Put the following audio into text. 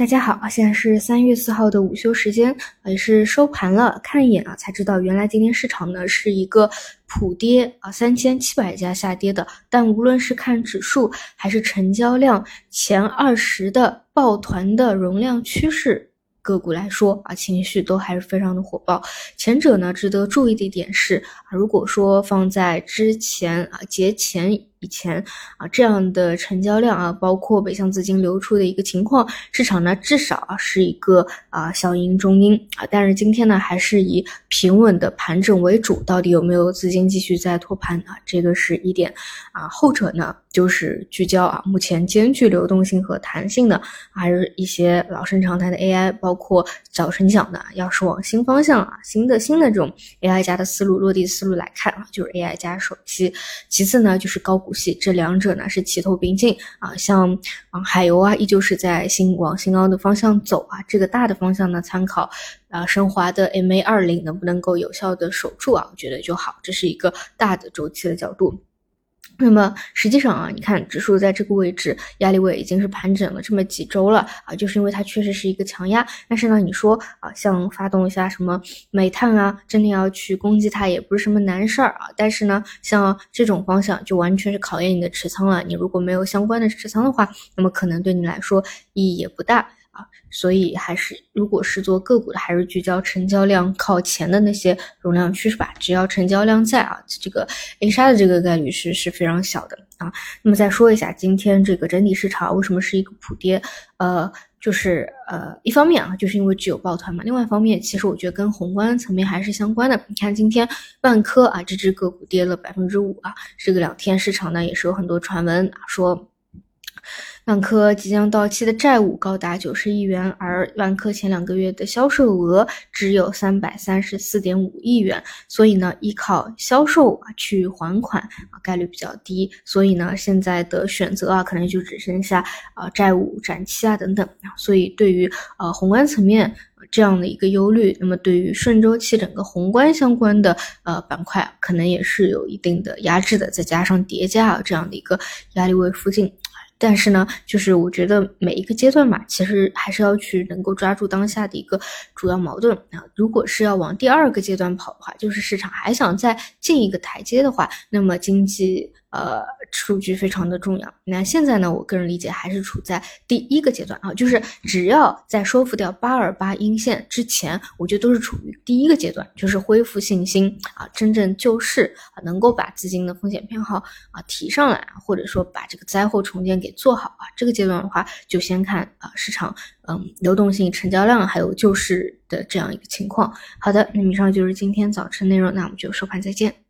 大家好，现在是三月四号的午休时间，也是收盘了。看一眼啊，才知道原来今天市场呢是一个普跌啊，三千七百家下跌的。但无论是看指数还是成交量，前二十的抱团的容量趋势。个股来说啊，情绪都还是非常的火爆。前者呢，值得注意的一点是啊，如果说放在之前啊节前以前啊这样的成交量啊，包括北向资金流出的一个情况，市场呢至少啊是一个啊小阴中阴啊。但是今天呢，还是以平稳的盘整为主。到底有没有资金继续在托盘啊？这个是一点啊。后者呢？就是聚焦啊，目前兼具流动性和弹性的，还是一些老生常谈的 AI，包括早晨讲的，要是往新方向啊，新的新的这种 AI 加的思路落地思路来看啊，就是 AI 加手机。其次呢，就是高股息，这两者呢是齐头并进啊，像啊海油啊，依旧是在新往新高的方向走啊，这个大的方向呢，参考啊升华的 MA 二零能不能够有效的守住啊，我觉得就好，这是一个大的周期的角度。那么实际上啊，你看指数在这个位置压力位已经是盘整了这么几周了啊，就是因为它确实是一个强压。但是呢，你说啊，像发动一下什么煤炭啊，真的要去攻击它也不是什么难事儿啊。但是呢，像这种方向就完全是考验你的持仓了。你如果没有相关的持仓的话，那么可能对你来说意义也不大。啊，所以还是如果是做个股的，还是聚焦成交量靠前的那些容量趋势吧。只要成交量在啊，这个 A 杀的这个概率是是非常小的啊。那么再说一下今天这个整体市场为什么是一个普跌？呃，就是呃，一方面啊，就是因为只有抱团嘛。另外一方面，其实我觉得跟宏观层面还是相关的。你看今天万科啊，这只个股跌了百分之五啊，这个两天市场呢也是有很多传闻啊说。万科即将到期的债务高达九十亿元，而万科前两个月的销售额只有三百三十四点五亿元，所以呢，依靠销售啊去还款啊概率比较低，所以呢，现在的选择啊可能就只剩下啊债务展期啊等等，所以对于呃宏观层面这样的一个忧虑，那么对于顺周期整个宏观相关的呃板块，可能也是有一定的压制的，再加上叠加啊这样的一个压力位附近。但是呢，就是我觉得每一个阶段嘛，其实还是要去能够抓住当下的一个主要矛盾啊。如果是要往第二个阶段跑的话，就是市场还想再进一个台阶的话，那么经济。呃，数据非常的重要。那现在呢，我个人理解还是处在第一个阶段啊，就是只要在收复掉八二八阴线之前，我觉得都是处于第一个阶段，就是恢复信心啊，真正救市啊，能够把资金的风险偏好啊提上来，或者说把这个灾后重建给做好啊。这个阶段的话，就先看啊市场嗯流动性、成交量还有救市的这样一个情况。好的，那以上就是今天早晨内容，那我们就收盘再见。